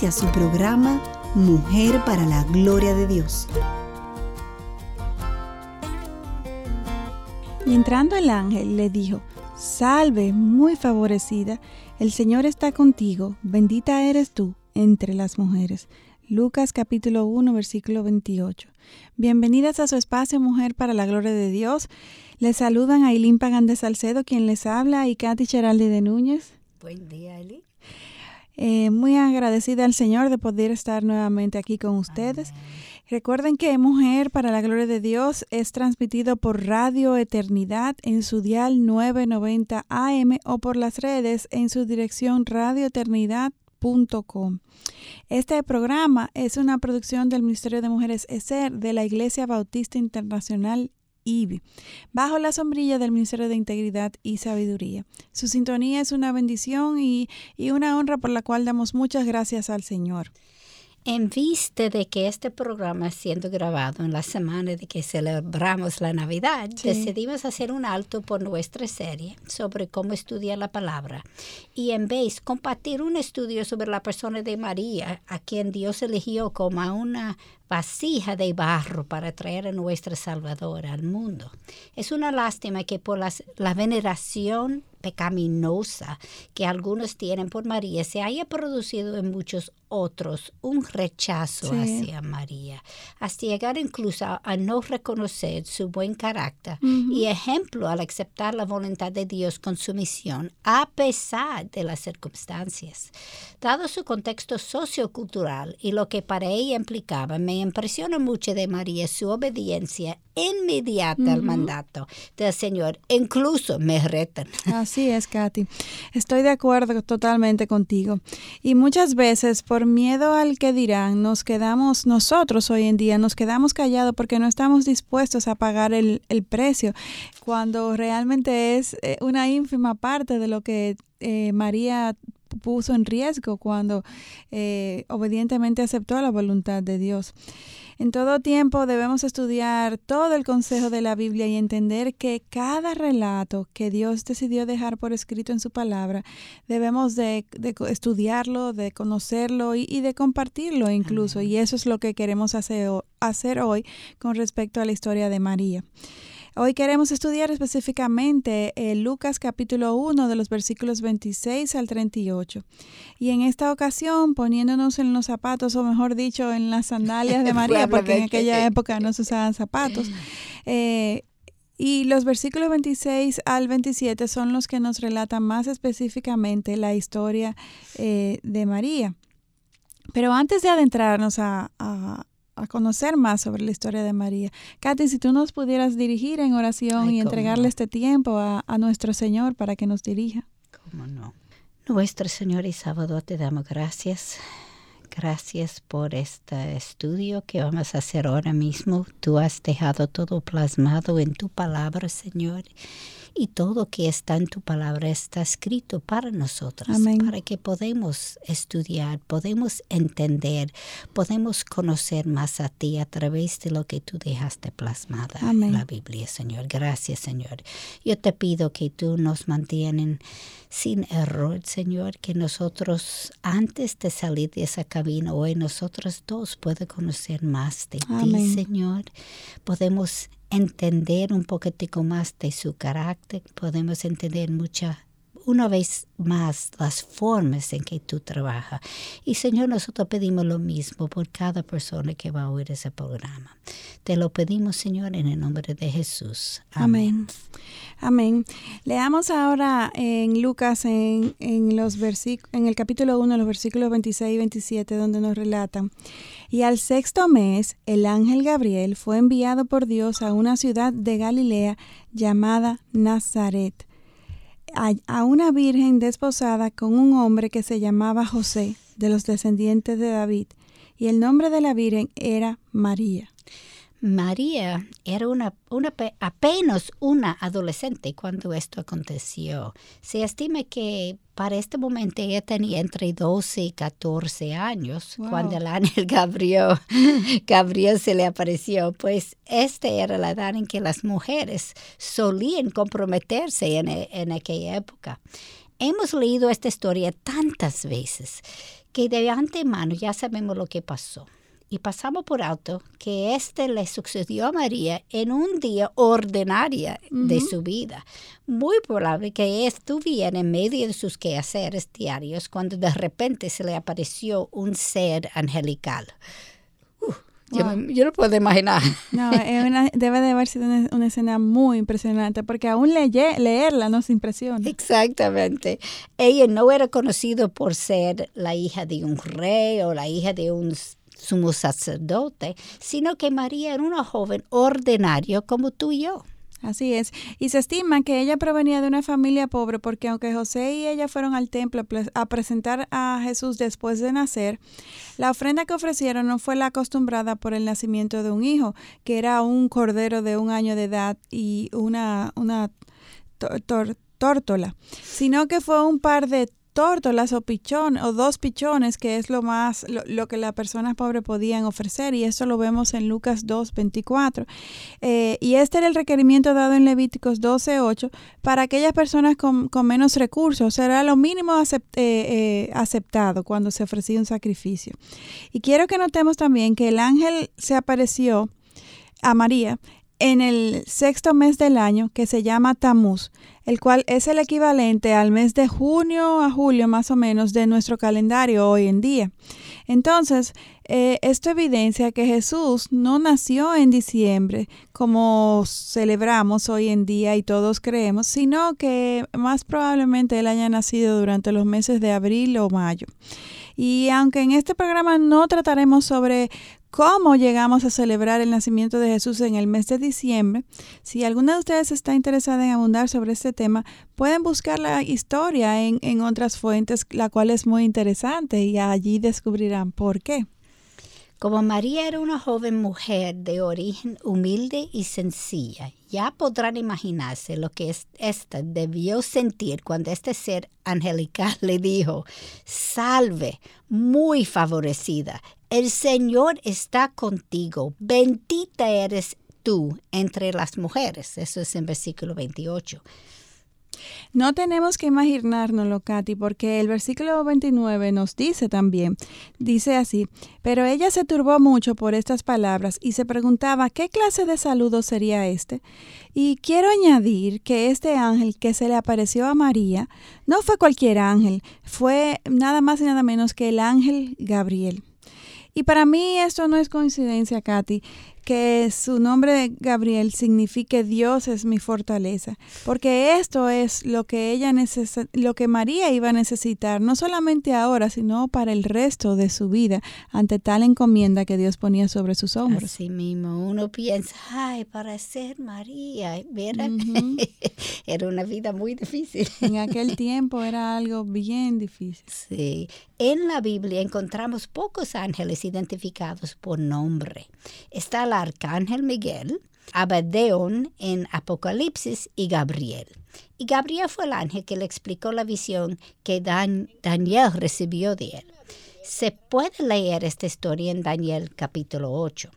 Inicia su programa Mujer para la Gloria de Dios. Y entrando el ángel le dijo, Salve, muy favorecida, el Señor está contigo, bendita eres tú entre las mujeres. Lucas capítulo 1 versículo 28. Bienvenidas a su espacio Mujer para la Gloria de Dios. Les saludan Ailín Pagan de Salcedo, quien les habla, y Katy Cheraldi de Núñez. Buen día, Ailín. Eh, muy agradecida al Señor de poder estar nuevamente aquí con ustedes. Recuerden que Mujer para la Gloria de Dios es transmitido por Radio Eternidad en su dial 990 AM o por las redes en su dirección radioeternidad.com. Este programa es una producción del Ministerio de Mujeres ESER de la Iglesia Bautista Internacional IBI, bajo la sombrilla del Ministerio de Integridad y Sabiduría. Su sintonía es una bendición y, y una honra por la cual damos muchas gracias al Señor. En vista de que este programa es siendo grabado en la semana de que celebramos la Navidad, decidimos hacer un alto por nuestra serie sobre cómo estudiar la palabra y en vez compartir un estudio sobre la persona de María, a quien Dios eligió como una vasija de barro para traer a nuestra Salvador al mundo. Es una lástima que por la veneración pecaminosa que algunos tienen por María se haya producido en muchos otros un rechazo hacia María, hasta llegar incluso a, no reconocer su buen carácter y ejemplo al aceptar la voluntad de Dios con sumisión a pesar de las circunstancias. Dado su contexto sociocultural y lo que para ella implicaba, me impresiona mucho de María su obediencia inmediata al mandato del Señor. Incluso me retan. Así es, Katy. Estoy de acuerdo totalmente contigo. Y muchas veces por miedo al que dirán, nos quedamos, nosotros hoy en día, nos quedamos callados porque no estamos dispuestos a pagar el, precio, cuando realmente es eh, una ínfima parte de lo que eh, María puso en riesgo cuando eh, obedientemente aceptó la voluntad de Dios. En todo tiempo debemos estudiar todo el consejo de la Biblia y entender que cada relato que Dios decidió dejar por escrito en su palabra, debemos de, estudiarlo, de conocerlo y, de compartirlo incluso. Y eso es lo que queremos hacer hoy con respecto a la historia de María. Hoy queremos estudiar específicamente eh, Lucas capítulo 1 de los versículos 26 al 38. Y en esta ocasión poniéndonos en los zapatos, o mejor dicho, en las sandalias de María, porque en aquella época no se usaban zapatos. Eh, y los versículos 26 al 27 son los que nos relatan más específicamente la historia eh, de María. Pero antes de adentrarnos a, a conocer más sobre la historia de María. Katy, si tú nos pudieras dirigir en oración y entregarle este tiempo a, a, nuestro Señor para que nos dirija. ¿Cómo no? Nuestro Señor y Salvador, te damos gracias. Gracias por este estudio que vamos a hacer ahora mismo. Tú has dejado todo plasmado en tu palabra, Señor y todo que está en tu palabra está escrito para nosotros, para que podamos estudiar, podemos entender, podemos conocer más a ti a través de lo que tú dejaste plasmada en la Biblia, Señor. Gracias, Señor. Yo te pido que tú nos mantienen sin error, Señor, que nosotros antes de salir de esa cabina hoy nosotros dos podemos conocer más de ti, Señor. Podemos entender un poquitico más de su carácter, podemos entender mucha una vez más las formas en que tú trabajas. Y Señor, nosotros pedimos lo mismo por cada persona que va a oír ese programa. Te lo pedimos, Señor, en el nombre de Jesús. Amén. Amén. Leamos ahora en Lucas, en, en los en el capítulo 1, los versículos 26 y 27, donde nos relatan. Y al sexto mes, el ángel Gabriel fue enviado por Dios a una ciudad de Galilea llamada Nazaret a, una virgen desposada con un hombre que se llamaba José, de los descendientes de David, y el nombre de la virgen era María. María era una, una, apenas una adolescente cuando esto aconteció. Se estima que para este momento ella tenía entre 12 y 14 años cuando el ángel Gabriel, Gabriel se le apareció. Pues esta era la edad en que las mujeres solían comprometerse en, en aquella época. Hemos leído esta historia tantas veces que de antemano ya sabemos lo que pasó y pasamos por alto que este le sucedió a María en un día ordinario de su vida. Muy probable que estuviera en medio de sus quehaceres diarios cuando de repente se le apareció un ser angelical. yo, no puedo imaginar. No, debe de haber sido una, escena muy impresionante porque aún leerla nos impresiona. Exactamente. Ella no era conocida por ser la hija de un rey o la hija de un sumo sacerdote, sino que María era una joven ordinaria como tú y yo. Así es. Y se estima que ella provenía de una familia pobre porque aunque José y ella fueron al templo a presentar a Jesús después de nacer, la ofrenda que ofrecieron no fue la acostumbrada por el nacimiento de un hijo, que era un cordero de un año de edad y una, una tórtola, sino que fue un par de tórtolas o pichones o dos pichones, que es lo más lo, que las personas pobres podían ofrecer, y eso lo vemos en Lucas 2, 24. Eh, y este era el requerimiento dado en Levíticos 12, 8 para aquellas personas con, menos recursos, era lo mínimo eh, eh, aceptado cuando se ofrecía un sacrificio. Y quiero que notemos también que el ángel se apareció a María en el sexto mes del año que se llama Tamuz, el cual es el equivalente al mes de junio a julio más o menos de nuestro calendario hoy en día. Entonces, eh, esto evidencia que Jesús no nació en diciembre como celebramos hoy en día y todos creemos, sino que más probablemente él haya nacido durante los meses de abril o mayo. Y aunque en este programa no trataremos sobre cómo llegamos a celebrar el nacimiento de Jesús en el mes de diciembre. Si alguna de ustedes está interesada en abundar sobre este tema, pueden buscar la historia en, en otras fuentes, la cual es muy interesante y allí descubrirán por qué. Como María era una joven mujer de origen humilde y sencilla, ya podrán imaginarse lo que ésta debió sentir cuando este ser angelical le dijo, salve, muy favorecida, el Señor está contigo, bendita eres tú entre las mujeres. Eso es en versículo 28. No tenemos que imaginárnoslo, Katy, porque el versículo 29 nos dice también, dice así, pero ella se turbó mucho por estas palabras y se preguntaba qué clase de saludo sería este. Y quiero añadir que este ángel que se le apareció a María no fue cualquier ángel, fue nada más y nada menos que el ángel Gabriel. Y para mí esto no es coincidencia, Katy que su nombre de Gabriel signifique Dios es mi fortaleza, porque esto es lo que ella lo que María iba a necesitar, no solamente ahora, sino para el resto de su vida, ante tal encomienda que Dios ponía sobre sus hombros. Así mismo, uno piensa, ay, para ser María, era una vida muy difícil. En aquel tiempo era algo bien difícil. Sí, en la Biblia encontramos pocos ángeles identificados por nombre. Está la arcángel Miguel, Abadeón en Apocalipsis y Gabriel. Y Gabriel fue el ángel que le explicó la visión que Daniel recibió de él. Se puede leer esta historia en Daniel capítulo 8.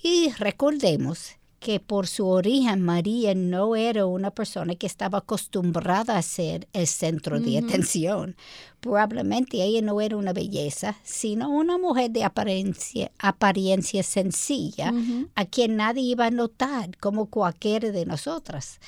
Y recordemos que por su origen María no era una persona que estaba acostumbrada a ser el centro de atención. Probablemente ella no era una belleza, sino una mujer de apariencia, apariencia sencilla, a quien nadie iba a notar como cualquiera de nosotras.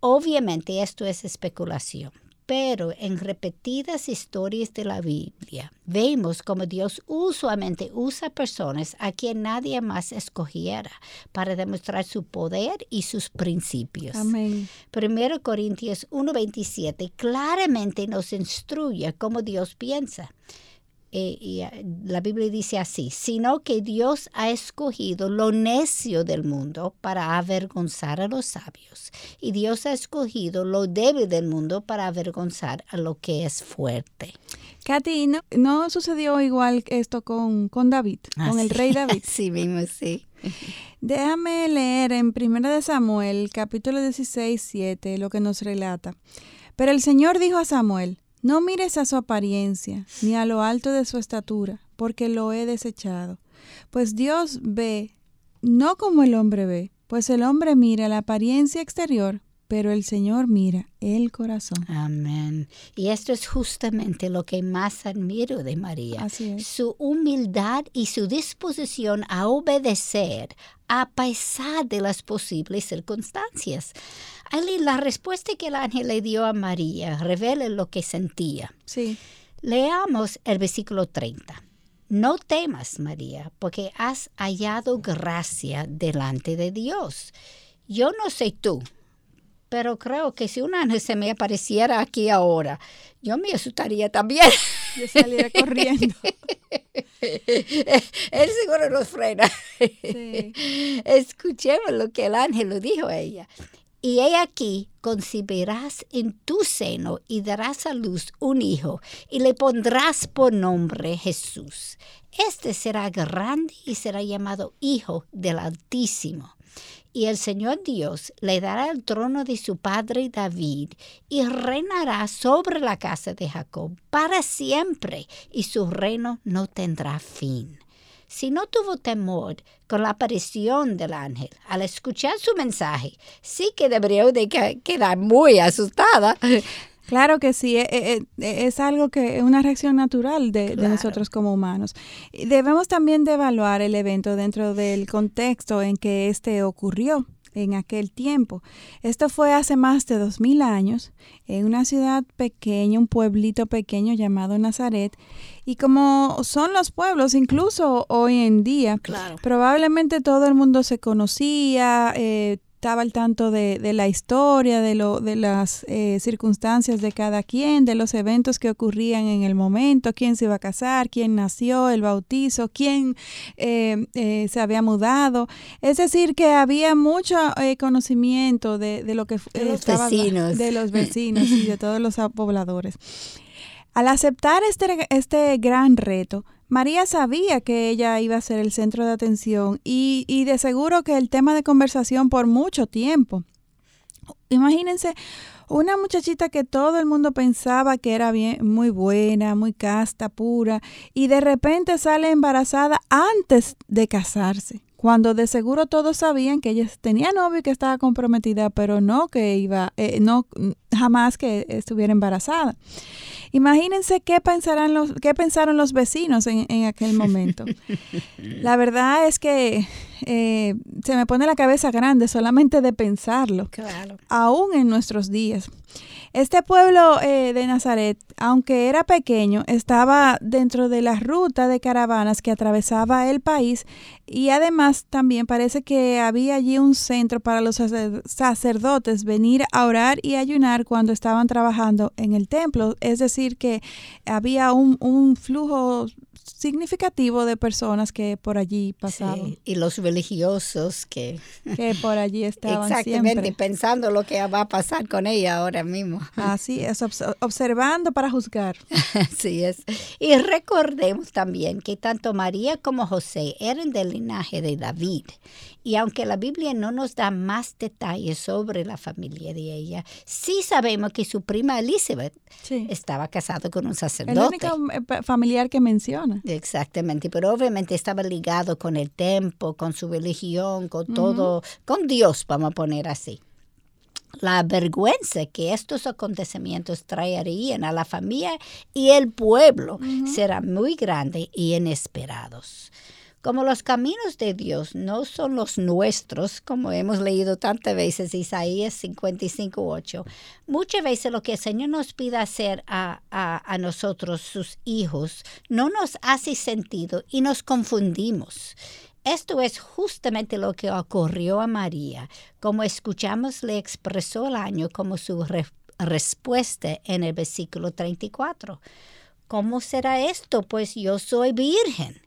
Obviamente esto es especulación, pero en repetidas historias de la Biblia vemos como Dios usualmente usa personas a quien nadie más escogiera para demostrar su poder y sus principios. Amén. Primero Corintios 1:27 claramente nos instruye cómo Dios piensa. Eh, y eh, la Biblia dice así, sino que Dios ha escogido lo necio del mundo para avergonzar a los sabios, y Dios ha escogido lo débil del mundo para avergonzar a lo que es fuerte. Katy, ¿no, no sucedió igual esto con, con David, con el rey David? sí mismo, sí. Déjame leer en 1 de Samuel, capítulo 16, 7, lo que nos relata. Pero el Señor dijo a Samuel, no mires a su apariencia, ni a lo alto de su estatura, porque lo he desechado. Pues Dios ve, no como el hombre ve, pues el hombre mira la apariencia exterior, pero el Señor mira el corazón. Amén. Y esto es justamente lo que más admiro de María. Su humildad y su disposición a obedecer a pesar de las posibles circunstancias. Ali, la respuesta que el ángel le dio a María revela lo que sentía. Sí. Leamos el versículo 30. No temas, María, porque has hallado gracia delante de Dios. Yo no sé tú, pero creo que si un ángel se me apareciera aquí ahora, yo me asustaría también. Yo saliera corriendo. Él seguro nos frena. Sí. Escuchemos lo que el ángel lo dijo a ella. Y he aquí, concebirás en tu seno y darás a luz un hijo, y le pondrás por nombre Jesús. Este será grande y será llamado Hijo del Altísimo. Y el Señor Dios le dará el trono de su padre David y reinará sobre la casa de Jacob para siempre y su reino no tendrá fin. Si no tuvo temor con la aparición del ángel al escuchar su mensaje, sí que debería de quedar muy asustada. Claro que sí, e, e, e, es, algo que es una reacción natural de, de, nosotros como humanos. Debemos también de evaluar el evento dentro del contexto en que este ocurrió en aquel tiempo. Esto fue hace más de dos mil años en una ciudad pequeña, un pueblito pequeño llamado Nazaret. Y como son los pueblos, incluso hoy en día, Claro. probablemente todo el mundo se conocía, eh, estaba al tanto de, de, la historia, de, lo, de las eh, circunstancias de cada quien, de los eventos que ocurrían en el momento, quién se iba a casar, quién nació, el bautizo, quién eh, eh, se había mudado. Es decir, que había mucho eh, conocimiento de, de, lo que de los estaba, vecinos. de los vecinos y de todos los pobladores. Al aceptar este, este gran reto, María sabía que ella iba a ser el centro de atención y, y, de seguro que el tema de conversación por mucho tiempo. Imagínense una muchachita que todo el mundo pensaba que era bien, muy buena, muy casta, pura, y de repente sale embarazada antes de casarse cuando de seguro todos sabían que ella tenía novio y que estaba comprometida, pero no que iba, eh, no jamás que estuviera embarazada. Imagínense qué pensarán los, qué pensaron los vecinos en, en aquel momento. la verdad es que eh, se me pone la cabeza grande solamente de pensarlo, claro. aún en nuestros días. Este pueblo eh, de Nazaret, aunque era pequeño, estaba dentro de la ruta de caravanas que atravesaba el país y además también parece que había allí un centro para los sacerdotes venir a orar y ayunar cuando estaban trabajando en el templo. Es decir, que había un, un flujo significativo de personas que por allí pasaban. Sí, y los religiosos que, que por allí estaban Exactamente, siempre. pensando lo que va a pasar con ella ahora mismo. Así es, observando para juzgar. Así es. Y recordemos también que tanto María como José eran del linaje de David. Y aunque la Biblia no nos da más detalles sobre la familia de ella, sí sabemos que su prima Elizabeth sí. estaba casada con un sacerdote. El único eh, familiar que menciona. Exactamente, pero obviamente estaba ligado con el templo, con su religión, con todo, uh -huh. con Dios, vamos a poner así. La vergüenza que estos acontecimientos traerían a la familia y el pueblo uh -huh. será muy grande y inesperados. Como los caminos de Dios no son los nuestros, como hemos leído tantas veces Isaías 55.8, muchas veces lo que el Señor nos pide hacer a, a, nosotros, sus hijos, no nos hace sentido y nos confundimos. Esto es justamente lo que ocurrió a María, como escuchamos le expresó el año como su re respuesta en el versículo 34. ¿cómo será esto? Pues yo soy virgen.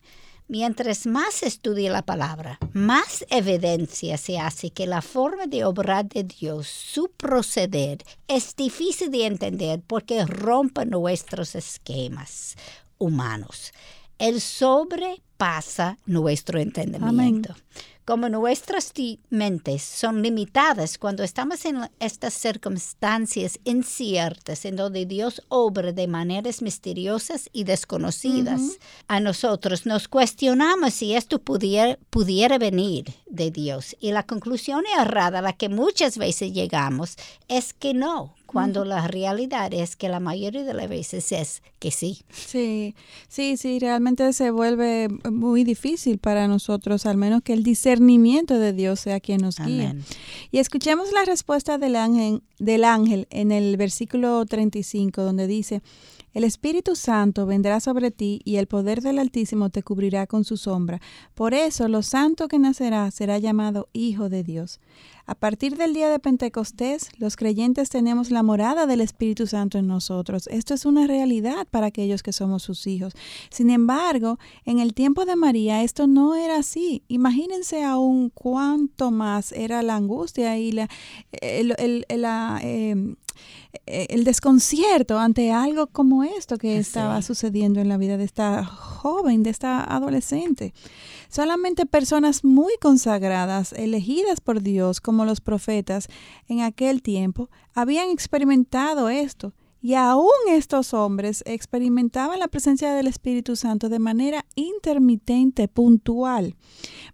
Mientras más estudie la palabra, más evidencia se hace que la forma de obrar de Dios, su proceder, es difícil de entender porque rompe nuestros esquemas humanos. El sobrepasa nuestro entendimiento como nuestras mentes son limitadas cuando estamos en estas circunstancias inciertas, en donde Dios obra de maneras misteriosas y desconocidas, a nosotros nos cuestionamos si esto pudiera, pudiera venir de Dios. Y la conclusión errada a la que muchas veces llegamos es que no, cuando la realidad es que la mayoría de las veces es que sí. Sí, sí, sí, realmente se vuelve muy difícil para nosotros, al menos que el discernimiento de Dios sea quien nos guíe. Y escuchemos la respuesta del ángel, del ángel en el versículo 35, donde dice, el Espíritu Santo vendrá sobre ti y el poder del Altísimo te cubrirá con su sombra. Por eso lo santo que nacerá será llamado Hijo de Dios. A partir del día de Pentecostés, los creyentes tenemos la morada del Espíritu Santo en nosotros. Esto es una realidad para aquellos que somos sus hijos. Sin embargo, en el tiempo de María esto no era así. Imagínense aún cuánto más era la angustia y la, la, em, eh, el desconcierto ante algo como esto que estaba sucediendo en la vida de esta joven, de esta adolescente. Solamente personas muy consagradas, elegidas por Dios como los profetas en aquel tiempo, habían experimentado esto y aún estos hombres experimentaban la presencia del Espíritu Santo de manera intermitente, puntual.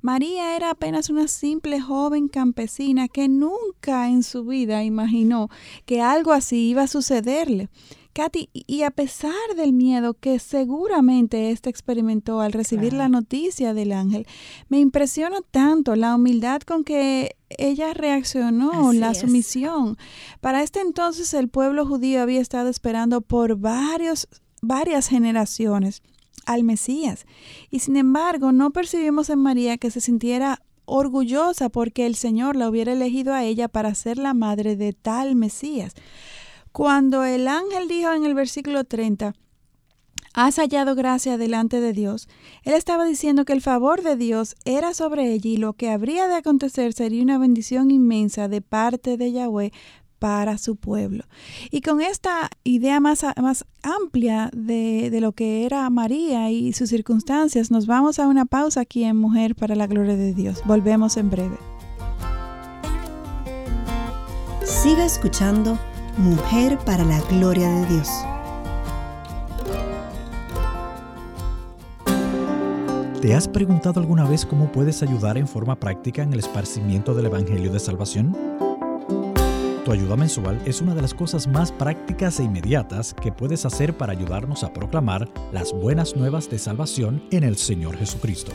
María era apenas una simple joven campesina que nunca en su vida imaginó que algo así iba a sucederle. Katy, y a pesar del miedo que seguramente éste experimentó al recibir la noticia del ángel, me impresiona tanto la humildad con que ella reaccionó, la sumisión. Para este entonces el pueblo judío había estado esperando por varios, varias generaciones al Mesías. Y sin embargo, no percibimos en María que se sintiera orgullosa porque el Señor la hubiera elegido a ella para ser la madre de tal Mesías. Cuando el ángel dijo en el versículo 30, has hallado gracia delante de Dios, él estaba diciendo que el favor de Dios era sobre ella y lo que habría de acontecer sería una bendición inmensa de parte de Yahweh para su pueblo. Y con esta idea más, más amplia de, de, lo que era María y sus circunstancias, nos vamos a una pausa aquí en Mujer para la Gloria de Dios. Volvemos en breve. Siga escuchando Mujer para la Gloria de Dios. ¿Te has preguntado alguna vez cómo puedes ayudar en forma práctica en el esparcimiento del Evangelio de Salvación? Tu ayuda mensual es una de las cosas más prácticas e inmediatas que puedes hacer para ayudarnos a proclamar las buenas nuevas de salvación en el Señor Jesucristo.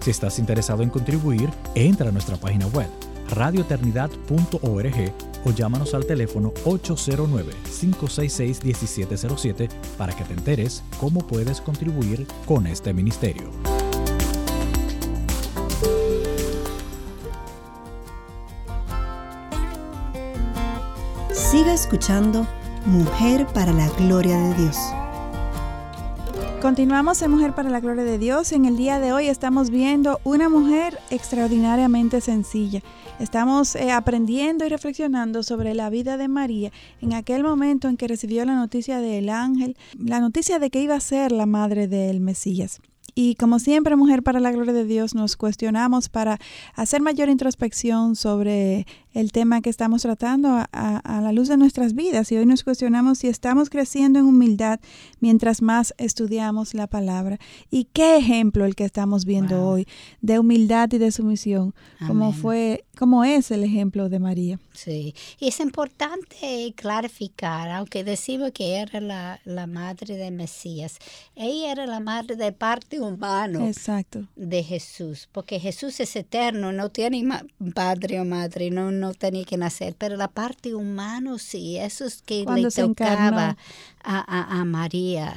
Si estás interesado en contribuir, entra a nuestra página web radioeternidad.org o llámanos al teléfono 809-566-1707 para que te enteres cómo puedes contribuir con este ministerio. Siga escuchando Mujer para la Gloria de Dios. Continuamos en Mujer para la Gloria de Dios. En el día de hoy estamos viendo una mujer extraordinariamente sencilla. Estamos eh, aprendiendo y reflexionando sobre la vida de María en aquel momento en que recibió la noticia del ángel, la noticia de que iba a ser la madre del Mesías. Y como siempre, Mujer para la Gloria de Dios, nos cuestionamos para hacer mayor introspección sobre el tema que estamos tratando a, la luz de nuestras vidas y hoy nos cuestionamos si estamos creciendo en humildad mientras más estudiamos la palabra. Y qué ejemplo el que estamos viendo hoy de humildad y de sumisión, como fue, como es el ejemplo de María. Sí, y es importante clarificar, aunque decimos que era la, la madre de Mesías, ella era la madre de parte humana Exacto. de Jesús, porque Jesús es eterno, no tiene padre o madre, no no tenía que nacer, pero la parte humana sí, eso es que le tocaba a, a, María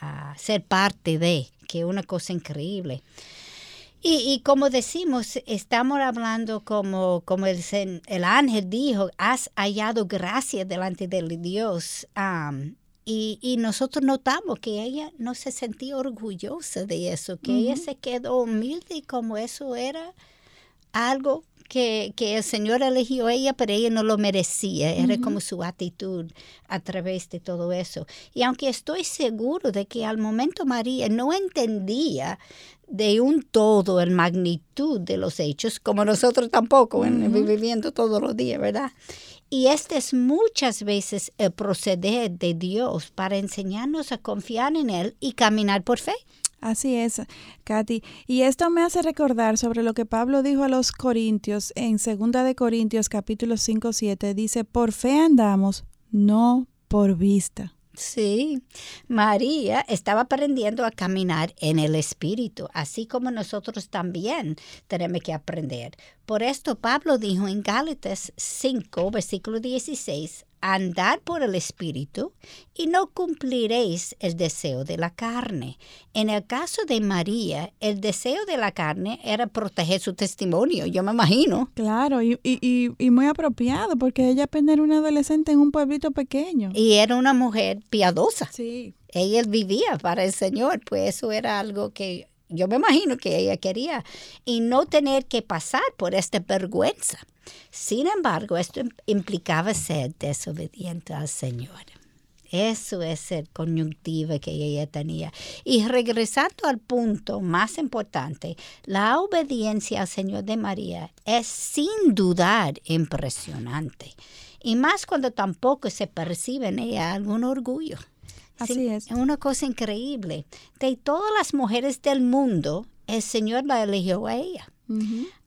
a, ser parte de, que una cosa increíble. Y, y, como decimos, estamos hablando como, como el, el ángel dijo, has hallado gracia delante de Dios. Y, y, nosotros notamos que ella no se sentía orgullosa de eso, que ella se quedó humilde como eso era algo que, que, el Señor eligió a ella, pero ella no lo merecía. Era como su actitud a través de todo eso. Y aunque estoy seguro de que al momento María no entendía de un todo el magnitud de los hechos, como nosotros tampoco, viviendo todos los días, ¿verdad? Y este es muchas veces el proceder de Dios para enseñarnos a confiar en Él y caminar por fe. Así es, Katy. Y esto me hace recordar sobre lo que Pablo dijo a los Corintios en 2 de Corintios capítulo 5, 7. Dice, por fe andamos, no por vista. Sí, María estaba aprendiendo a caminar en el Espíritu, así como nosotros también tenemos que aprender. Por esto Pablo dijo en Gálatas 5, versículo 16, andar por el Espíritu y no cumpliréis el deseo de la carne. En el caso de María, el deseo de la carne era proteger su testimonio, yo me imagino. Claro, y, y, y muy apropiado, porque ella apenas era una adolescente en un pueblito pequeño. Y era una mujer piadosa. Sí. Ella vivía para el Señor, pues eso era algo que yo me imagino que ella quería, y no tener que pasar por esta vergüenza. Sin embargo, esto implicaba ser desobediente al Señor. Eso es el coyuntivo que ella tenía. Y regresando al punto más importante, la obediencia al Señor de María es sin dudar impresionante. Y más cuando tampoco se percibe en ella algún orgullo. Así es. Es una cosa increíble. De todas las mujeres del mundo, el Señor la eligió a ella.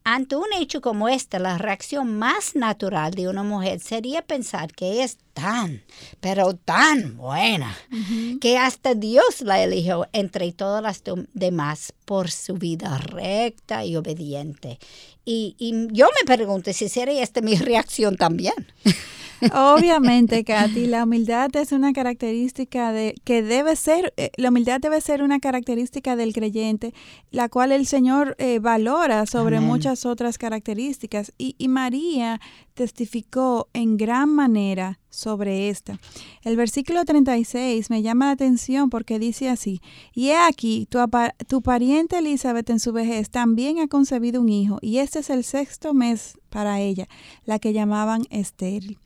Ante un hecho como este, la reacción más natural de una mujer sería pensar que ella es tan, pero tan buena, que hasta Dios la eligió entre todas las demás por su vida recta y obediente. Y, y yo me pregunto si sería esta mi reacción también. Obviamente, Katy, la humildad es una característica de que debe ser, eh, la humildad debe ser una característica del creyente, la cual el Señor eh, valora sobre muchas otras características. Y, y María testificó en gran manera sobre esta. El versículo 36 me llama la atención porque dice así, y he aquí, tu, pariente Elizabeth en su vejez también ha concebido un hijo, y este es el sexto mes para ella, la que llamaban estéril.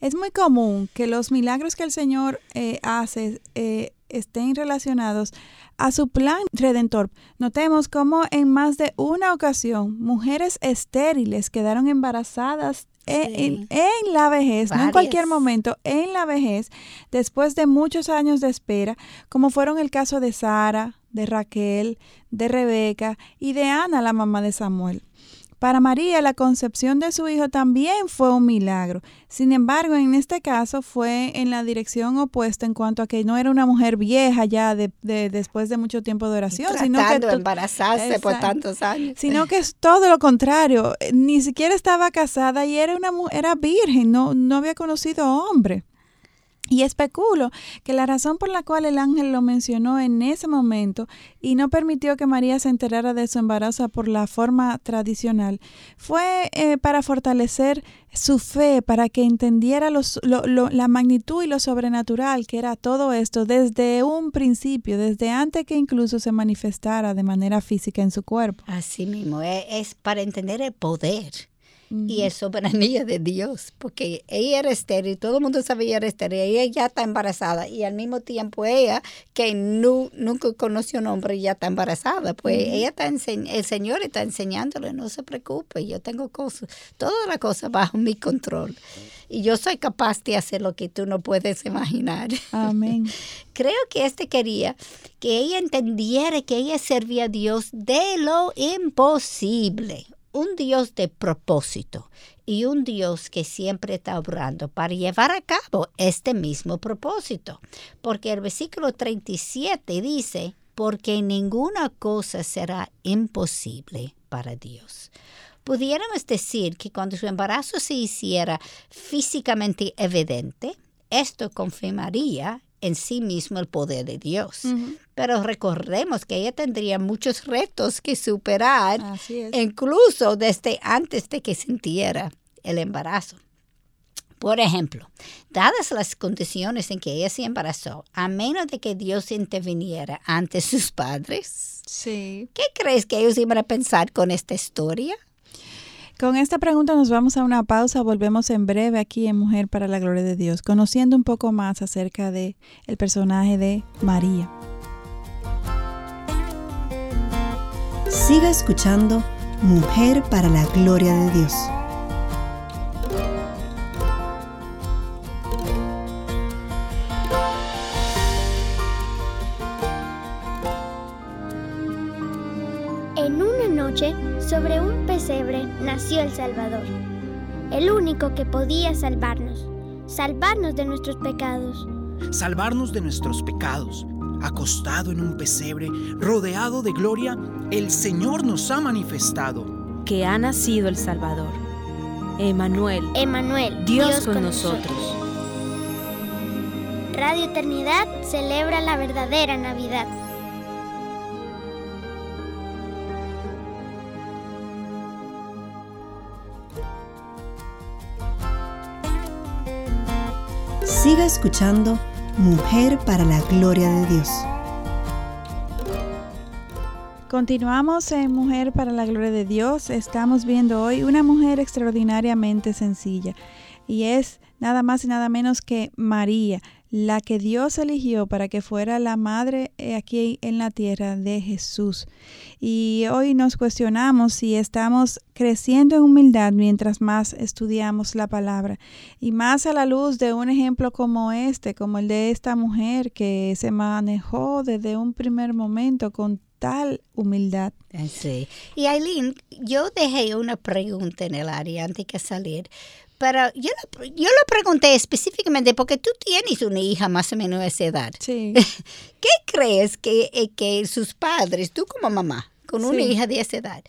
Es muy común que los milagros que el Señor eh, hace eh, estén relacionados a su plan redentor. Notemos cómo en más de una ocasión mujeres estériles quedaron embarazadas en, la vejez, no en cualquier momento, en la vejez, después de muchos años de espera, como fueron el caso de Sara, de Raquel, de Rebeca y de Ana, la mamá de Samuel. Para María la concepción de su hijo también fue un milagro. Sin embargo, en este caso fue en la dirección opuesta en cuanto a que no era una mujer vieja ya de, después de mucho tiempo de oración, sino que embarazarse por tantos años. Sino que es todo lo contrario. Ni siquiera estaba casada y era una era virgen, no, no había conocido hombre. Y especulo que la razón por la cual el ángel lo mencionó en ese momento y no permitió que María se enterara de su embarazo por la forma tradicional fue eh, para fortalecer su fe, para que entendiera la magnitud y lo sobrenatural que era todo esto desde un principio, desde antes que incluso se manifestara de manera física en su cuerpo. Así mismo, e, es para entender el poder y es soberanía de Dios, porque ella era estéril, todo el mundo sabía que era estéril, ella ya está embarazada y al mismo tiempo ella, que nunca conoció un hombre, ya está embarazada, pues ella está el Señor está enseñándole, no se preocupe, yo tengo cosas, todas las cosas bajo mi control y yo soy capaz de hacer lo que tú no puedes imaginar. Amén. Creo que este quería que ella entendiera que ella servía a Dios de lo imposible un Dios de propósito y un Dios que siempre está obrando para llevar a cabo este mismo propósito. Porque el versículo 37 dice, porque ninguna cosa será imposible para Dios. Pudiéramos decir que cuando su embarazo se hiciera físicamente evidente, esto confirmaría en sí mismo el poder de Dios. Pero recordemos que ella tendría muchos retos que superar, incluso desde antes de que sintiera el embarazo. Por ejemplo, dadas las condiciones en que ella se embarazó, a menos de que Dios interviniera ante sus padres, Sí. ¿qué crees que ellos iban a pensar con esta historia? Con esta pregunta nos vamos a una pausa, volvemos en breve aquí en Mujer para la Gloria de Dios, conociendo un poco más acerca de el personaje de María. Siga escuchando Mujer para la Gloria de Dios. En una noche, sobre un pesebre, nació el Salvador, el único que podía salvarnos, salvarnos de nuestros pecados. salvarnos de nuestros pecados. Acostado en un pesebre, rodeado de gloria, el Señor nos ha manifestado. que ha nacido el Salvador. Emanuel, Emanuel, Dios, con nosotros. Radio Eternidad celebra la verdadera Navidad. Siga escuchando Mujer para la Gloria de Dios. Continuamos en Mujer para la Gloria de Dios. Estamos viendo hoy una mujer extraordinariamente sencilla y es nada más y nada menos que María, la que Dios eligió para que fuera la madre eh, aquí en la tierra de Jesús. Y hoy nos cuestionamos si estamos creciendo en humildad mientras más estudiamos la palabra y más a la luz de un ejemplo como este, como el de esta mujer que se manejó desde un primer momento con tal humildad. Ah, Sí. Y Aileen, yo dejé una pregunta en el área antes que salir, pero yo, la- yo lo pregunté específicamente porque tú tienes una hija más o menos de esa edad. Sí. ¿Qué crees que, eh, que sus padres, tú como mamá, con una Sí. hija de esa edad,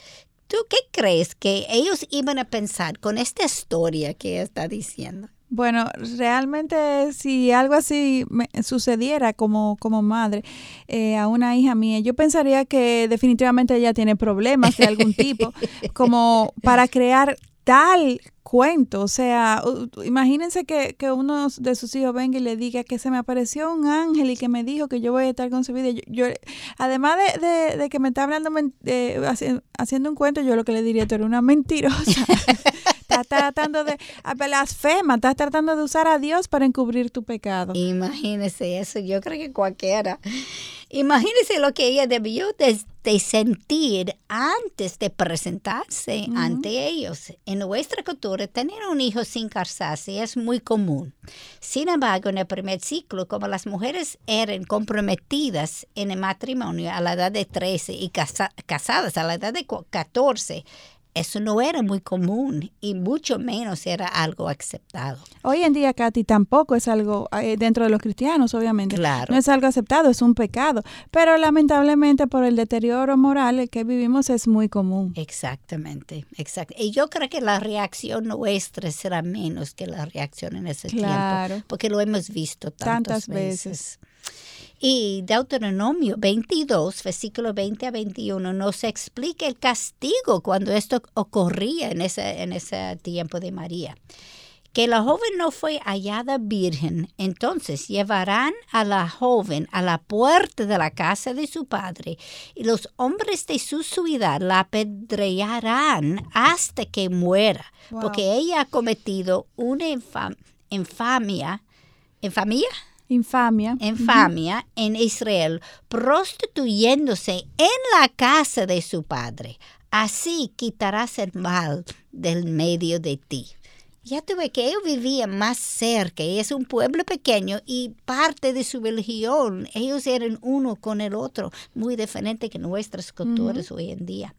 tú qué crees que ellos iban a pensar con esta historia que ella está diciendo? Bueno, realmente si algo así me sucediera como, como madre eh, a una hija mía, yo pensaría que definitivamente ella tiene problemas de algún tipo, como para crear tal cuento. O sea, imagínense que, que uno de sus hijos venga y le diga que se me apareció un ángel y que me dijo que yo voy a estar concebida. Yo, yo- además de, de- de que me está hablando, eh, haci- haciendo un cuento, yo lo que le diría, tú eres una mentirosa. Estás tratando de blasfema, estás tratando de usar a Dios para encubrir tu pecado. Imagínese eso, yo creo que cualquiera. Imagínese lo que ella debió de, de sentir antes de presentarse ante ellos. En nuestra cultura, tener un hijo sin casarse es muy común. Sin embargo, en el primer ciclo, como las mujeres eran comprometidas en el matrimonio a la edad de 13 y casa- casadas a la edad de cu- 14, eso no era muy común y mucho menos era algo aceptado. Hoy en día, Katy, tampoco es algo eh, dentro de los cristianos, obviamente. Claro. No es algo aceptado, es un pecado. Pero lamentablemente por el deterioro moral que vivimos es muy común. Exactamente, exacto. Y yo creo que la reacción nuestra será menos que la reacción en ese Claro. tiempo, porque lo hemos visto tantas, Tantas veces. Y Deuteronomio 22, versículo 20 a 21, nos explica el castigo cuando esto ocurría en ese, en ese tiempo de María. Que la joven no fue hallada virgen, entonces llevarán a la joven a la puerta de la casa de su padre, y los hombres de su ciudad la apedrearán hasta que muera, Wow. porque ella ha cometido una infam- infamia. ¿Infamia? Infamia. infamia en Israel, prostituyéndose en la casa de su padre. Así quitarás el mal del medio de ti. Ya tuve que ellos vivían más cerca, y es un pueblo pequeño y parte de su religión, ellos eran uno con el otro, muy diferente que nuestras culturas hoy en día.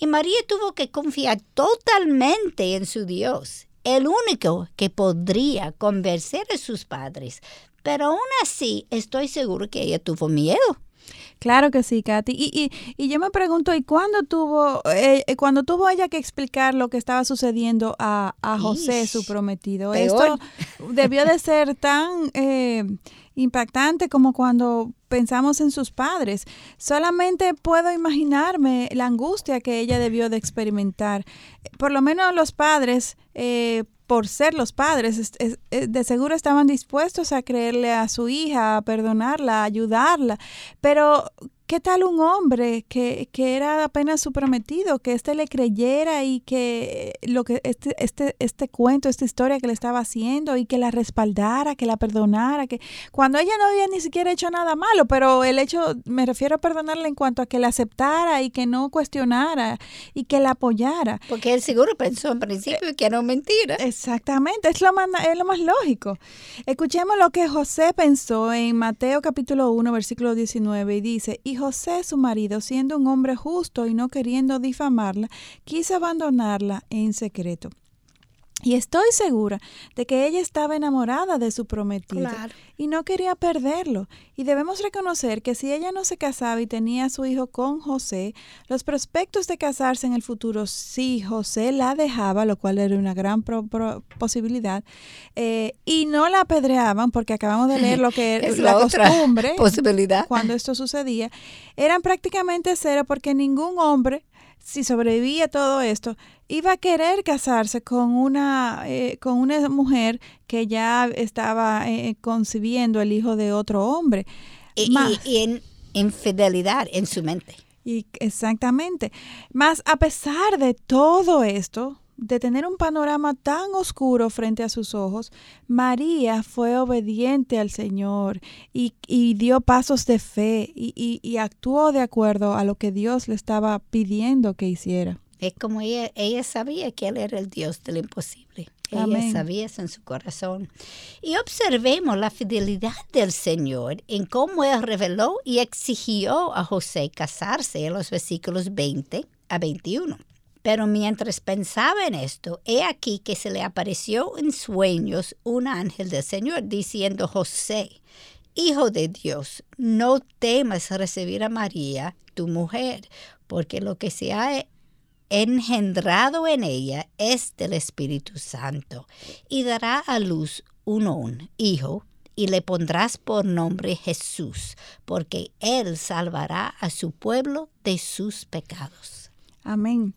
Y María tuvo que confiar totalmente en su Dios, el único que podría convencer a sus padres. Pero aún así, estoy seguro que ella tuvo miedo. Claro que sí, Katy. Y, y, y yo me pregunto, ¿y cuándo tuvo, eh, eh, cuando tuvo ella que explicar lo que estaba sucediendo a, a José, Ish, su prometido? peor. Esto debió de ser tan eh, impactante como cuando pensamos en sus padres. Solamente puedo imaginarme la angustia que ella debió de experimentar. Por lo menos los padres, eh, por ser los padres, de seguro estaban dispuestos a creerle a su hija, a perdonarla, a ayudarla, pero ¿Qué tal un hombre que, que, era apenas su prometido, que éste le creyera y que lo que este, este, este cuento, esta historia que le estaba haciendo y que la respaldara, que la perdonara, que cuando ella no había ni siquiera hecho nada malo, pero el hecho, me refiero a perdonarle en cuanto a que la aceptara y que no cuestionara y que la apoyara. Porque él seguro pensó en principio que era mentira. Exactamente, es lo más, es lo más lógico. Escuchemos lo que José pensó en Mateo capítulo 1, versículo 19 y dice, y José, su marido, siendo un hombre justo y no queriendo difamarla, quiso abandonarla en secreto. Y estoy segura de que ella estaba enamorada de su prometido y no quería perderlo. Y debemos reconocer que si ella no se casaba y tenía a su hijo con José, los prospectos de casarse en el futuro, si José la dejaba, lo cual era una gran posibilidad, eh, y no la apedreaban, porque acabamos de leer lo que es la, costumbre posibilidad. cuando esto sucedía, eran prácticamente cero porque ningún hombre si sobrevivía todo esto, iba a querer casarse con una, eh, con una mujer que ya estaba eh, concibiendo el hijo de otro hombre. Y, en infidelidad en su mente. Y exactamente. Más a pesar de todo esto, de tener un panorama tan oscuro frente a sus ojos, María fue obediente al Señor y, dio pasos de fe y, y, actuó de acuerdo a lo que Dios le estaba pidiendo que hiciera. Es como ella, ella sabía que Él era el Dios del imposible. Ella sabía eso en su corazón. Y observemos la fidelidad del Señor en cómo Él reveló y exigió a José casarse en los versículos 20 a 21. Pero mientras pensaba en esto, he aquí que se le apareció en sueños un ángel del Señor diciendo, José, Hijo de Dios, no temas recibir a María, tu mujer, porque lo que se ha engendrado en ella es del Espíritu Santo, y dará a luz un hijo, y le pondrás por nombre Jesús, porque él salvará a su pueblo de sus pecados. Amén.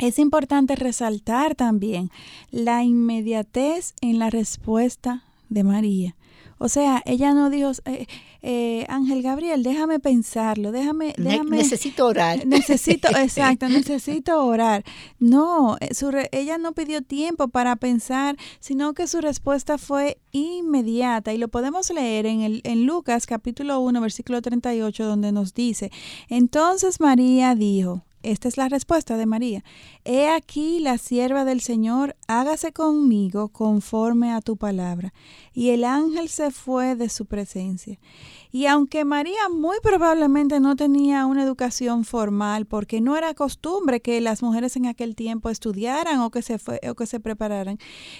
Es importante resaltar también la inmediatez en la respuesta de María. O sea, ella no dijo, eh, eh, Ángel Gabriel, déjame pensarlo, déjame, déjame necesito orar. Necesito, exacto, necesito orar. No, eh, ella no pidió tiempo para pensar, sino que su respuesta fue inmediata. Y lo podemos leer en, el, en Lucas capítulo 1, versículo 38, donde nos dice, entonces María dijo, esta es la respuesta de María. He aquí la sierva del Señor, hágase conmigo conforme a tu palabra. Y el ángel se fue de su presencia. Y aunque María muy probablemente no tenía una educación formal, porque no era costumbre que las mujeres en aquel tiempo estudiaran o que se, fue, o que se prepararan,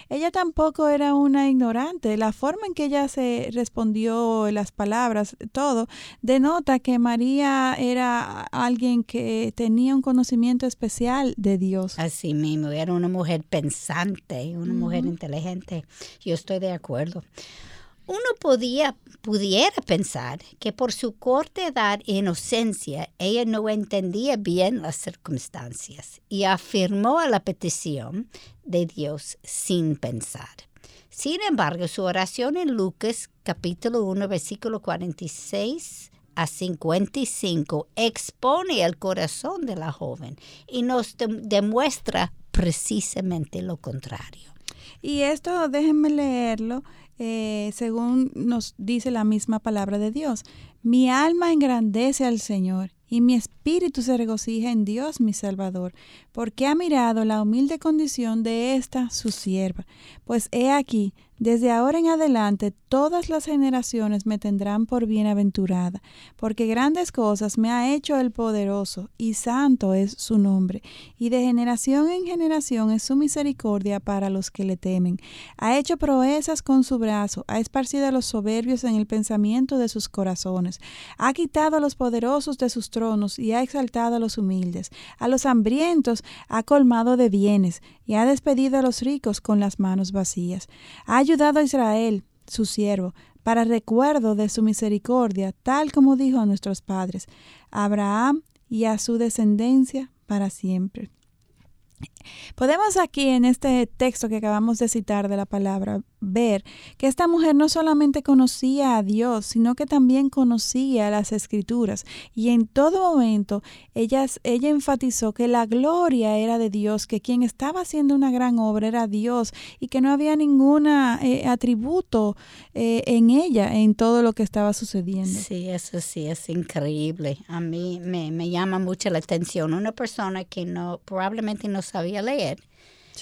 ella tampoco era una ignorante. La forma en que ella se respondió, las palabras, todo, denota que María era alguien que tenía un conocimiento especial de Dios. Así mismo, era una mujer pensante, una mujer inteligente. Yo estoy de acuerdo. Uno podía, pudiera pensar que por su corta edad e inocencia ella no entendía bien las circunstancias y afirmó a la petición de Dios sin pensar. Sin embargo, su oración en Lucas capítulo 1 versículo 46 a 55 expone el corazón de la joven y nos demuestra precisamente lo contrario. Y esto déjenme leerlo eh, según nos dice la misma palabra de Dios. Mi alma engrandece al Señor y mi espíritu se regocija en Dios mi Salvador, porque ha mirado la humilde condición de esta su sierva. Pues he aquí, desde ahora en adelante todas las generaciones me tendrán por bienaventurada, porque grandes cosas me ha hecho el poderoso, y santo es su nombre, y de generación en generación es su misericordia para los que le temen. Ha hecho proezas con su brazo, ha esparcido a los soberbios en el pensamiento de sus corazones, ha quitado a los poderosos de sus tronos y ha exaltado a los humildes, a los hambrientos ha colmado de bienes, y ha despedido a los ricos con las manos vacías. Ha ayudado a Israel, su siervo, para recuerdo de su misericordia, tal como dijo a nuestros padres, a Abraham y a su descendencia para siempre. Podemos aquí en este texto que acabamos de citar de la palabra ver que esta mujer no solamente conocía a Dios, sino que también conocía las escrituras. Y en todo momento ella, ella enfatizó que la gloria era de Dios, que quien estaba haciendo una gran obra era Dios y que no había ningún eh, atributo eh, en ella, en todo lo que estaba sucediendo. Sí, eso sí, es increíble. A mí me, me llama mucho la atención. Una persona que no probablemente no sabía leer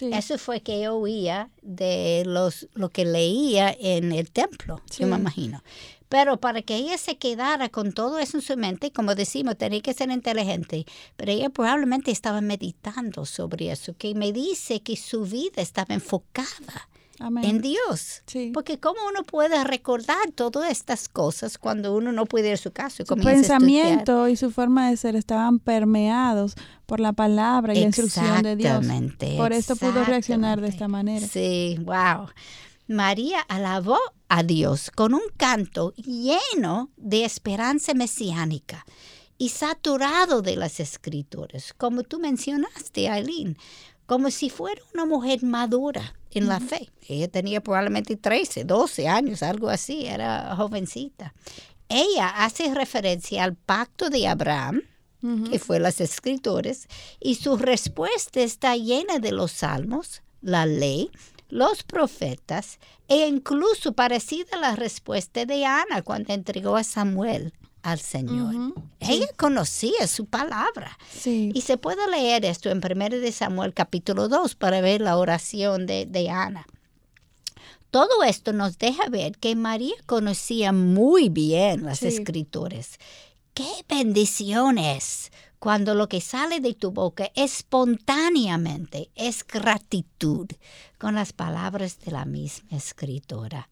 eso fue que oía de los, lo que leía en el templo, yo me imagino. Pero para que ella se quedara con todo eso en su mente, como decimos, tenía que ser inteligente. Pero ella probablemente estaba meditando sobre eso, que me dice que su vida estaba enfocada en Dios. Porque cómo uno puede recordar todas estas cosas cuando uno no puede ir a su casa. Su pensamiento y su forma de ser estaban permeados por la palabra y la instrucción de Dios. Por esto pudo reaccionar de esta manera. Sí, wow. María alabó a Dios con un canto lleno de esperanza mesiánica y saturado de las escrituras, como tú mencionaste, Aileen, como si fuera una mujer madura en la fe. Ella tenía probablemente 13, 12 años, algo así, era jovencita. Ella hace referencia al pacto de Abraham, que fue las escritores, y su respuesta está llena de los salmos, la ley, los profetas e incluso parecida a la respuesta de Ana cuando entregó a Samuel al Señor. Ella conocía su palabra. Y se puede leer esto en 1 de Samuel capítulo 2 para ver la oración de, Ana. Todo esto nos deja ver que María conocía muy bien las escrituras. ¡Qué bendición es! Cuando lo que sale de tu boca espontáneamente es gratitud con las palabras de la misma escritora.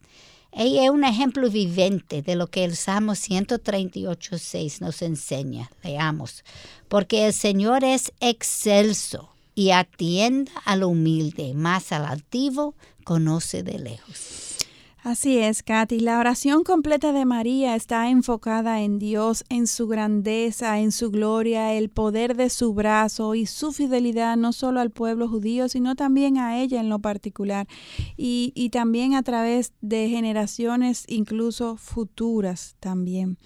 Ella es un ejemplo vivente de lo que el Salmo 138.6 nos enseña. Leamos. Porque el Señor es excelso y atienda al humilde, más al altivo conoce de lejos. Así es, Katy. La oración completa de María está enfocada en Dios, en su grandeza, en su gloria, el poder de su brazo y su fidelidad no solo al pueblo judío, sino también a ella en lo particular y, y también a través de generaciones incluso futuras también.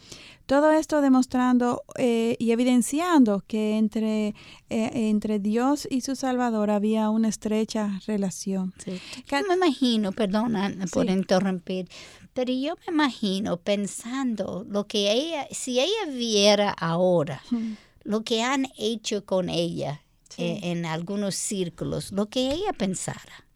Todo esto demostrando eh, y evidenciando que entre, eh, entre Dios y su Salvador había una estrecha relación. Sí. me imagino, perdona por interrumpir, pero yo me imagino pensando lo que ella, si ella viera ahora, lo que han hecho con ella eh, en algunos círculos, lo que ella pensara.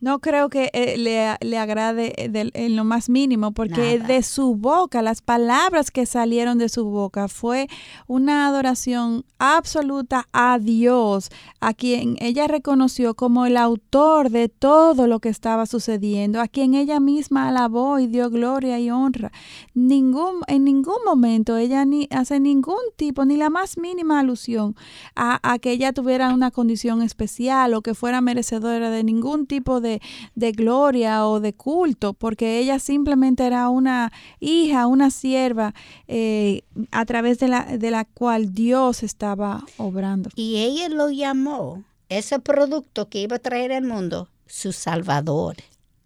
No creo que eh, le, le, agrade eh, en lo más mínimo, porque de su boca, las palabras que salieron de su boca fue una adoración absoluta a Dios, a quien ella reconoció como el autor de todo lo que estaba sucediendo, a quien ella misma alabó y dio gloria y honra. Ningún, en ningún momento ella ni hace ningún tipo, ni la más mínima alusión a, a que ella tuviera una condición especial o que fuera merecedora de ningún tipo de de, gloria o de culto, porque ella simplemente era una hija, una sierva eh, a través de la, de la cual Dios estaba obrando. Y ella lo llamó, ese producto que iba a traer al mundo, su Salvador.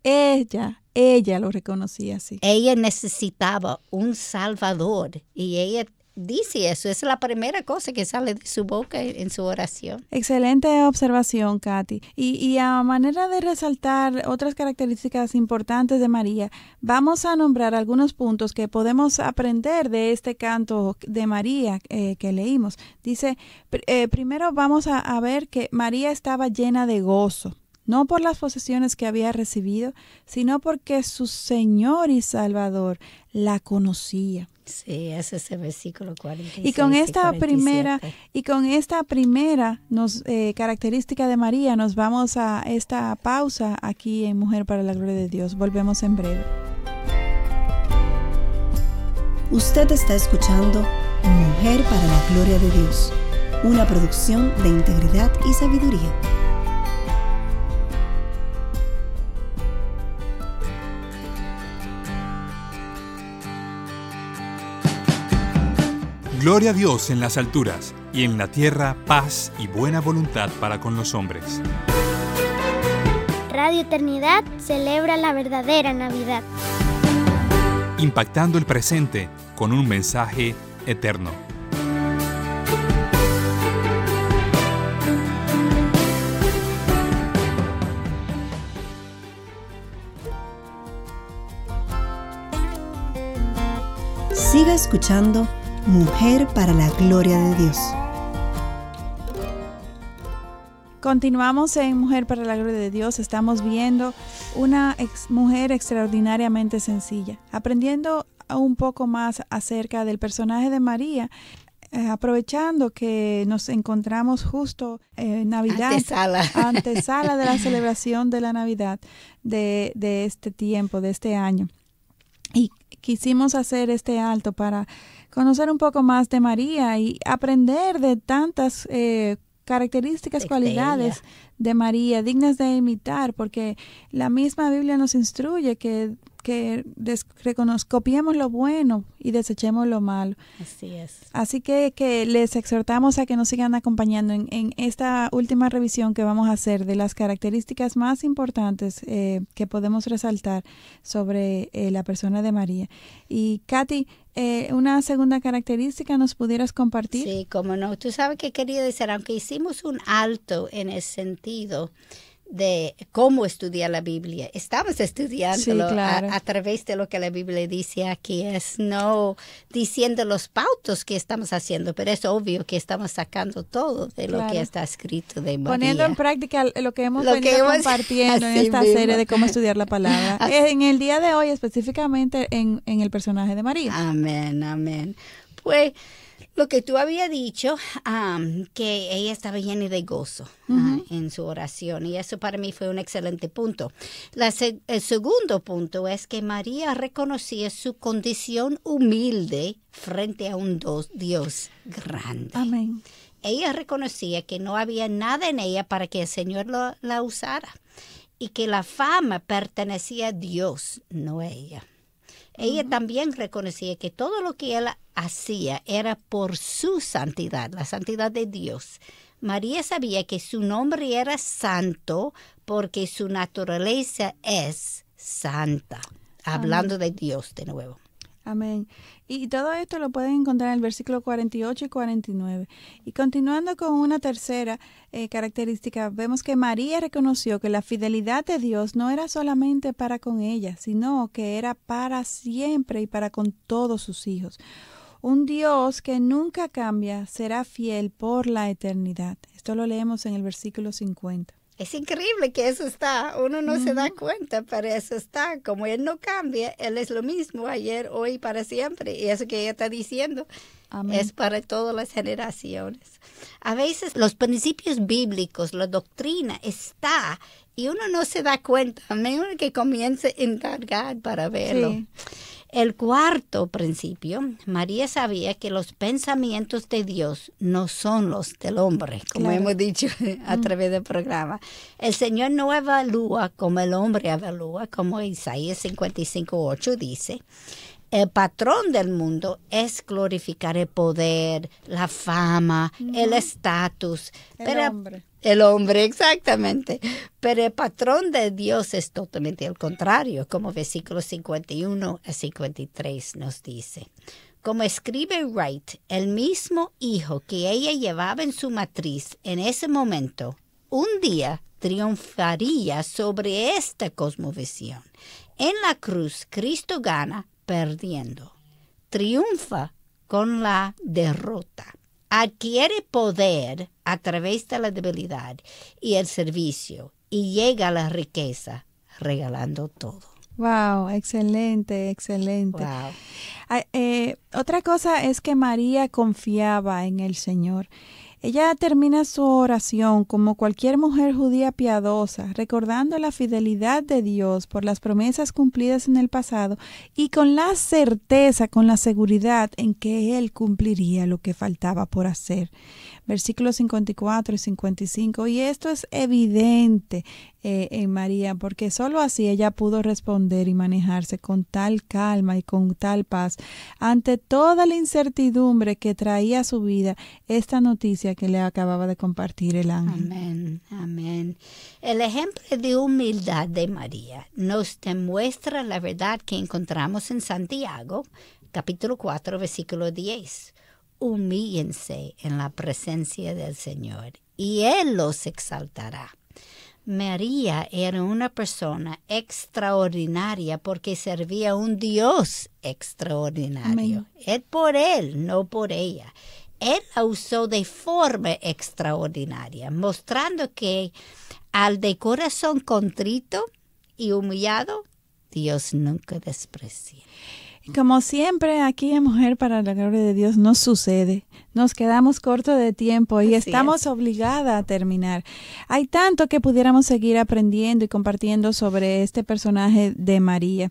Ella, ella lo reconocía así. Ella necesitaba un Salvador y ella dice eso, es la primera cosa que sale de su boca en su oración. Excelente observación, Katy. Y, a manera de resaltar otras características importantes de María, vamos a nombrar algunos puntos que podemos aprender de este canto de María eh, que leímos. Dice, eh, primero vamos a, a ver que María estaba llena de gozo no por las posesiones que había recibido, sino porque su Señor y Salvador la conocía. Sí, ese es el versículo 46. Y con esta primera y con esta primera nos, eh, característica de María nos vamos a esta pausa aquí en Mujer para la Gloria de Dios. Volvemos en breve. Usted está escuchando Mujer para la Gloria de Dios, una producción de integridad y sabiduría. Gloria a Dios en las alturas y en la tierra paz y buena voluntad para con los hombres. Radio Eternidad celebra la verdadera Navidad. Impactando el presente con un mensaje eterno. Siga escuchando Mujer para la Gloria de Dios. Continuamos en Mujer para la Gloria de Dios. Estamos viendo una mujer extraordinariamente sencilla, aprendiendo un poco más acerca del personaje de María. Eh, aprovechando que nos encontramos justo en Navidad, antesala. antesala de la celebración de la Navidad de, de este tiempo, de este año. Y quisimos hacer este alto para conocer un poco más de María y aprender de tantas eh, características, cualidades de María dignas de imitar, porque la misma Biblia nos instruye que que copiemos lo bueno y desechemos lo malo. Así es. Así que, que les exhortamos a que nos sigan acompañando en, en, esta última revisión que vamos a hacer de las características más importantes eh, que podemos resaltar sobre eh, la persona de María. Y Katy, eh, una segunda característica nos pudieras compartir. Sí, como no. Tú sabes que quería decir, aunque hicimos un alto en ese sentido, de cómo estudiar la Biblia. Estamos estudiándolo a, través de lo que la Biblia dice aquí. Es no diciendo los pautos que estamos haciendo, pero es obvio que estamos sacando todo de lo que está escrito de María. Poniendo en práctica lo que hemos venido compartiendo en esta serie de cómo estudiar la palabra. en el día de hoy, específicamente en, en el personaje de María. Amén, amén. Pues lo que tú habías dicho, que ella estaba llena de gozo en su oración, y eso para mí fue un excelente punto. el segundo punto es que María reconocía su condición humilde frente a un Dios grande. Amén. Ella reconocía que no había nada en ella para que el Señor la usara y que la fama pertenecía a Dios, no a ella. Ella también reconocía que todo lo que él hacía era por su santidad, la santidad de Dios. María sabía que su nombre era santo porque su naturaleza es santa, hablando de Dios de nuevo. Amén. Y todo esto lo pueden encontrar en el versículo 48 y 49. Y continuando con una tercera eh, característica, vemos que María reconoció que la fidelidad de Dios no era solamente para con ella, sino que era para siempre y para con todos sus hijos. Un Dios que nunca cambia será fiel por la eternidad. Esto lo leemos en el versículo 50. Es increíble que eso está, uno no se da cuenta, pero eso está. Como Él no cambia, Él es lo mismo ayer, hoy, para siempre. Y eso que ella está diciendo es para todas las generaciones. A veces los principios bíblicos, la doctrina está y uno no se da cuenta, a menos que comience a encargar para verlo. El cuarto principio, María sabía que los pensamientos de Dios no son los del hombre, como hemos dicho a mm. través del programa. El Señor no evalúa como el hombre evalúa, como Isaías 55.8 dice. El patrón del mundo es glorificar el poder, la fama, el estatus. El hombre el hombre, exactamente. Pero el patrón de Dios es totalmente el contrario, como versículo 51 a 53 nos dice. Como escribe Wright, el mismo hijo que ella llevaba en su matriz en ese momento, un día triunfaría sobre esta cosmovisión. En la cruz, Cristo gana perdiendo. Triunfa con la derrota adquiere poder a través de la debilidad y el servicio y llega a la riqueza regalando todo. Wow, excelente, excelente. Eh, otra cosa es que María confiaba en el Señor. Ella termina su oración como cualquier mujer judía piadosa, recordando la fidelidad de Dios por las promesas cumplidas en el pasado y con la certeza, con la seguridad en que Él cumpliría lo que faltaba por hacer. Versículos 54 y 55. Y esto es evidente eh, en María, porque solo así ella pudo responder y manejarse con tal calma y con tal paz ante toda la incertidumbre que traía a su vida esta noticia que le acababa de compartir el ángel. Amén, amén. El ejemplo de humildad de María nos demuestra la verdad que encontramos en Santiago, capítulo 4, versículo 10. Humíllense en la presencia del Señor y Él los exaltará. María era una persona extraordinaria porque servía a un Dios extraordinario. Es por Él, no por ella. Él la usó de forma extraordinaria, mostrando que al de corazón contrito y humillado, Dios nunca desprecia. Como siempre, aquí en Mujer para la Gloria de Dios nos sucede. Nos quedamos cortos de tiempo y estamos obligadas a terminar. Hay tanto que pudiéramos seguir aprendiendo y compartiendo sobre este personaje de María.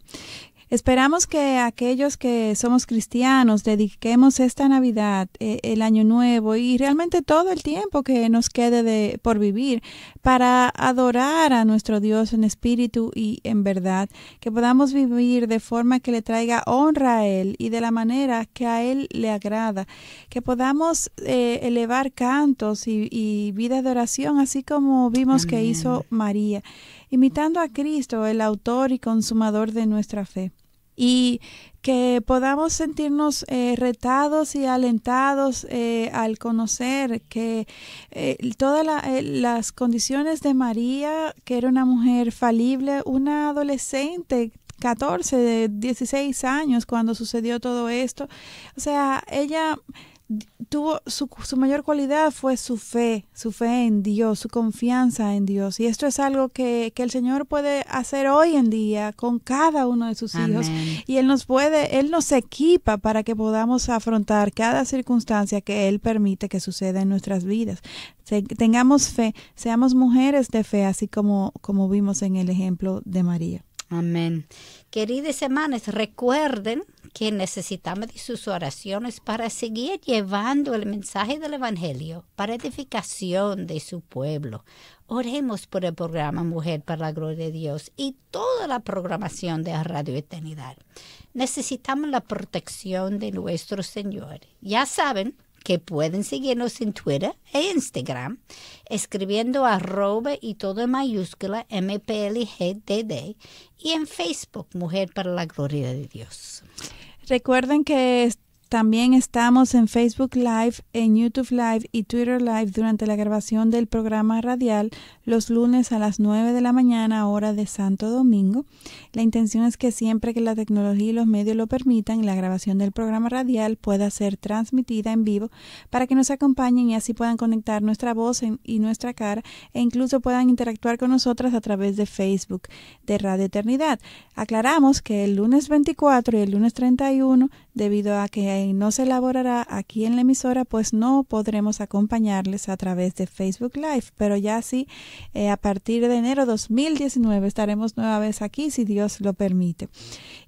Esperamos que aquellos que somos cristianos dediquemos esta Navidad, eh, el Año Nuevo y realmente todo el tiempo que nos quede de, por vivir para adorar a nuestro Dios en espíritu y en verdad, que podamos vivir de forma que le traiga honra a Él y de la manera que a Él le agrada, que podamos eh, elevar cantos y, vida de oración, así como vimos que hizo María, imitando a Cristo, el autor y consumador de nuestra fe y que podamos sentirnos eh, retados y alentados eh, al conocer que eh, todas las condiciones de María, que era una mujer falible, una adolescente 14, de 16 años cuando sucedió todo esto, o sea, ella tuvo su, su, mayor cualidad fue su fe, su fe en Dios, su confianza en Dios. Y esto es algo que, que el Señor puede hacer hoy en día con cada uno de sus hijos. Y Él nos puede, Él nos equipa para que podamos afrontar cada circunstancia que Él permite que suceda en nuestras vidas. tengamos fe, seamos mujeres de fe, así como, como vimos en el ejemplo de María. Amén. Queridas hermanas, recuerden que necesitamos de sus oraciones para seguir llevando el mensaje del Evangelio para edificación de su pueblo. Oremos por el programa Mujer para la Gloria de Dios y toda la programación de Radio Eternidad. Necesitamos la protección de nuestro Señor. Ya saben, que pueden seguirnos en Twitter e Instagram escribiendo arroba y todo en mayúscula MPLGTD y en Facebook Mujer para la Gloria de Dios. Recuerden que también estamos en Facebook Live, en YouTube Live y Twitter Live durante la grabación del programa radial los lunes a las 9 de la mañana, hora de Santo Domingo. La intención es que siempre que la tecnología y los medios lo permitan, la grabación del programa radial pueda ser transmitida en vivo para que nos acompañen y así puedan conectar nuestra voz y nuestra cara e incluso puedan interactuar con nosotras a través de Facebook de Radio Eternidad. Aclaramos que el lunes 24 y el lunes 31, debido a que no se elaborará aquí en la emisora, pues no podremos acompañarles a través de Facebook Live, pero ya sí, eh, a partir de enero 2019 estaremos nueva vez aquí, si Dios lo permite.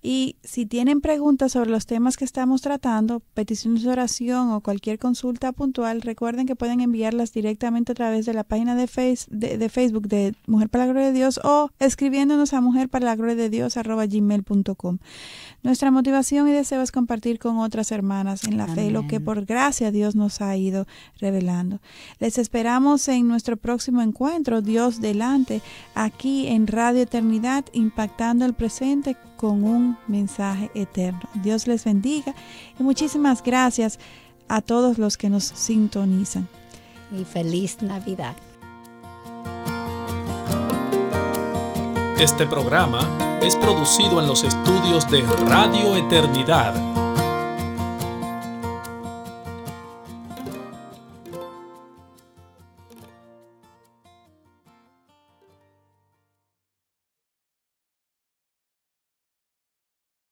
Y si tienen preguntas sobre los temas que estamos tratando, peticiones de oración o cualquier consulta puntual, recuerden que pueden enviarlas directamente a través de la página de, de, Facebook de Mujer para la Gloria de Dios o escribiéndonos a mujer para la gloria de Dios gmail.com. Nuestra motivación y deseo es compartir con otras hermanas en la fe lo que por gracia Dios nos ha ido revelando. Les esperamos en nuestro próximo encuentro, Dios delante, aquí en Radio Eternidad, impactando el presente con un mensaje eterno. Dios les bendiga y muchísimas gracias a todos los que nos sintonizan. Y feliz Navidad. Este programa es producido en los estudios de Radio Eternidad